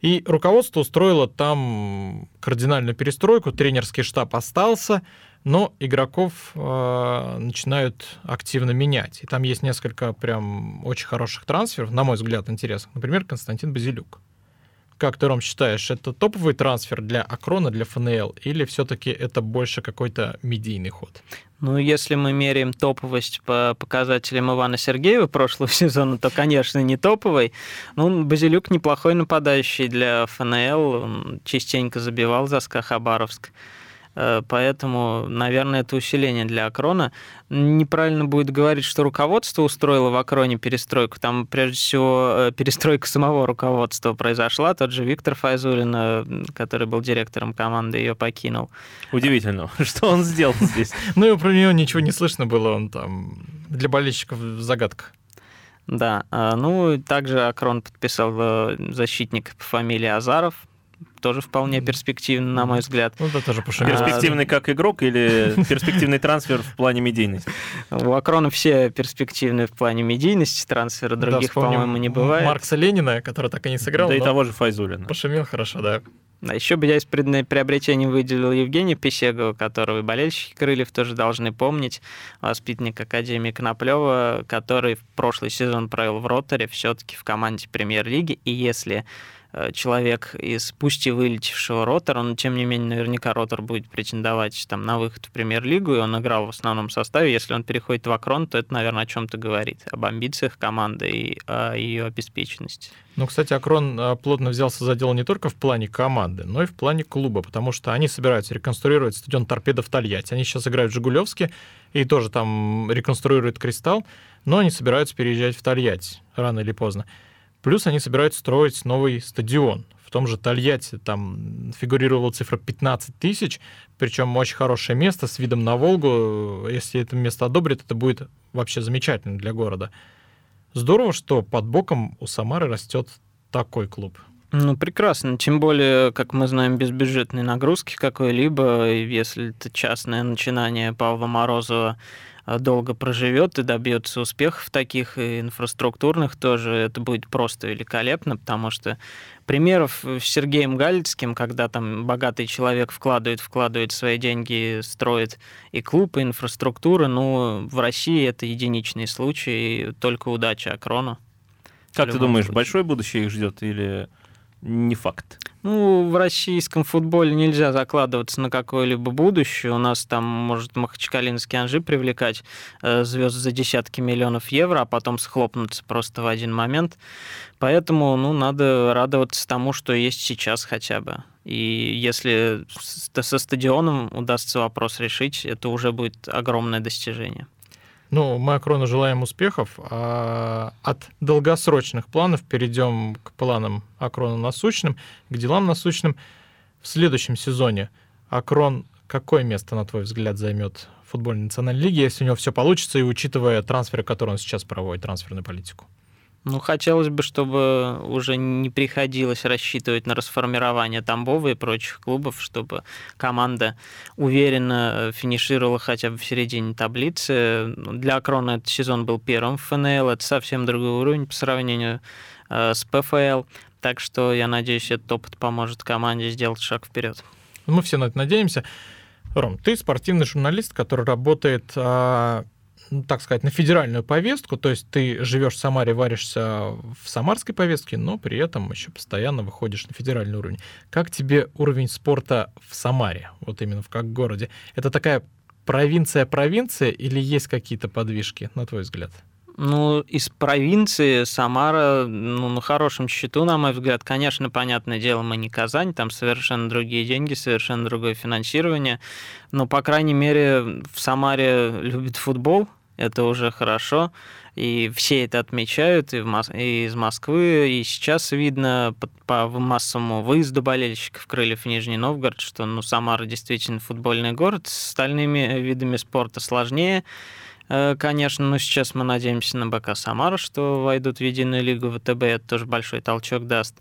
И руководство устроило там кардинальную перестройку, тренерский штаб остался, но игроков э, начинают активно менять. И там есть несколько прям очень хороших трансферов, на мой взгляд, интересных. Например, Константин Базилюк. Как ты, Ром, считаешь, это топовый трансфер для Акрона, для ФНЛ, или все-таки это больше какой-то медийный ход? Ну, если мы меряем топовость по показателям Ивана Сергеева прошлого сезона, то, конечно, не топовый. Ну, Базилюк неплохой нападающий для ФНЛ, он частенько забивал за СКА Хабаровск. Э, поэтому, наверное, это усиление для Акрона. Неправильно будет говорить, что руководство устроило в Акроне перестройку. Там, прежде всего, э, перестройка самого руководства произошла. Тот же Виктор Файзулин, э, который был директором команды, ее покинул. Удивительно, что он сделал здесь. Ну и про него ничего не слышно было, он там для болельщиков загадка. Да, ну также Акрон подписал защитник по фамилии Азаров, тоже вполне перспективный, на мой взгляд. Ну, да, тоже пошумел. Перспективный как игрок или перспективный трансфер в плане медийности? У Акрона все перспективные в плане медийности, трансфера других, да, по-моему, не бывает. Маркса Ленина, который так и не сыграл. Да и того же Файзулина. Пошумел хорошо, да. А еще бы я из приобретений выделил Евгения Песегова, которого и болельщики Крыльев тоже должны помнить, воспитанник Академии Коноплева, который в прошлый сезон провел в Роторе, все-таки в команде премьер-лиги, и если человек из пусть и вылетевшего ротора, но тем не менее наверняка ротор будет претендовать там, на выход в премьер-лигу, и он играл в основном составе. Если он переходит в Акрон, то это, наверное, о чем-то говорит, об амбициях команды и о ее обеспеченности. Ну, кстати, Акрон э, плотно взялся за дело не только в плане команды, но и в плане клуба, потому что они собираются реконструировать стадион Торпедо в Тольятти. Они сейчас играют в Жигулевске и тоже там реконструируют Кристалл, но они собираются переезжать в Тольятти рано или поздно. Плюс они собираются строить новый стадион. В том же Тольятти там фигурировала цифра 15 тысяч, причем очень хорошее место с видом на Волгу. Если это место одобрит, это будет вообще замечательно для города. Здорово, что под боком у Самары растет такой клуб. Ну, прекрасно. Тем более, как мы знаем, без бюджетной нагрузки какой-либо, если это частное начинание Павла Морозова долго проживет и добьется успехов таких и инфраструктурных тоже, это будет просто великолепно, потому что примеров с Сергеем Галицким, когда там богатый человек вкладывает, вкладывает свои деньги, строит и клуб, и инфраструктуру, ну, в России это единичный случай, только удача Акрону. Как ты думаешь, случае. большое будущее их ждет или не факт? Ну, в российском футболе нельзя закладываться на какое-либо будущее. У нас там может Махачкалинский Анжи привлекать э, звезд за десятки миллионов евро, а потом схлопнуться просто в один момент. Поэтому, ну, надо радоваться тому, что есть сейчас хотя бы. И если со стадионом удастся вопрос решить, это уже будет огромное достижение. Ну, мы Акрону желаем успехов. А от долгосрочных планов перейдем к планам Акрона насущным, к делам насущным. В следующем сезоне Акрон какое место, на твой взгляд, займет в футбольной национальной лиге, если у него все получится, и учитывая трансферы, которые он сейчас проводит, трансферную политику? Ну, хотелось бы, чтобы уже не приходилось рассчитывать на расформирование Тамбова и прочих клубов, чтобы команда уверенно э, финишировала хотя бы в середине таблицы. Для Акрона этот сезон был первым в ФНЛ, это совсем другой уровень по сравнению э, с ПФЛ. Так что я надеюсь, этот опыт поможет команде сделать шаг вперед. Мы все на это надеемся. Ром, ты спортивный журналист, который работает а, ну, так сказать, на федеральную повестку, то есть ты живешь в Самаре, варишься в самарской повестке, но при этом еще постоянно выходишь на федеральный уровень. Как тебе уровень спорта в Самаре, вот именно в как городе? Это такая провинция-провинция или есть какие-то подвижки, на твой взгляд? Ну, из провинции Самара ну, на хорошем счету, на мой взгляд. Конечно, понятное дело, мы не Казань, там совершенно другие деньги, совершенно другое финансирование. Но, по крайней мере, в Самаре любят футбол, это уже хорошо, и все это отмечают и, в Мос... и из Москвы, и сейчас видно по, по массовому выезду болельщиков Крыльев в Нижний Новгород, что ну, Самара действительно футбольный город, с остальными видами спорта. Сложнее, э, конечно, но сейчас мы надеемся на БК Самара, что войдут в единую лигу ВТБ, это тоже большой толчок даст.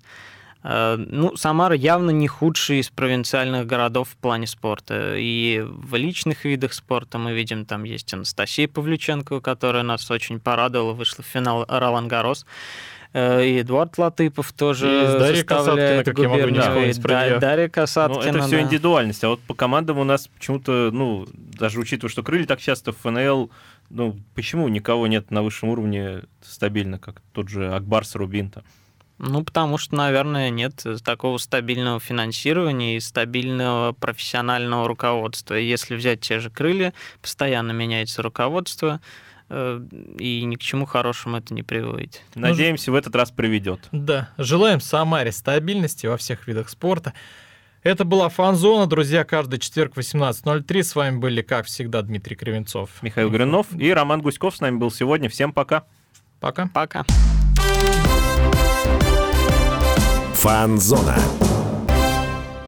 Э, ну, Самара явно не худший из провинциальных городов в плане спорта. И в личных видах спорта мы видим, там есть Анастасия Павлюченко, которая нас очень порадовала, вышла в финал Ролан Гарос. Э, И Эдуард Латыпов тоже И составляет Касаткиной, как я могу не вспомнить про неё. Дарья Ну, Касаткина. это все да. индивидуальность. А вот по командам у нас почему-то, ну, даже учитывая, что крылья так часто в ФНЛ, ну, почему никого нет на высшем уровне стабильно, как тот же Акбарс Рубин-то? Ну, потому что, наверное, нет такого стабильного финансирования и стабильного профессионального руководства. Если взять те же крылья, постоянно меняется руководство, э, и ни к чему хорошему это не приводит. Надеемся, в этот раз приведет. Да, желаем Самаре стабильности во всех видах спорта. Это была Фанзона, друзья, каждый четверг в 18.03. С вами были, как всегда, Дмитрий Кривенцов. Михаил Горюнов и Роман Гуськов с нами был сегодня. Всем пока. Пока. Пока. Фанзона.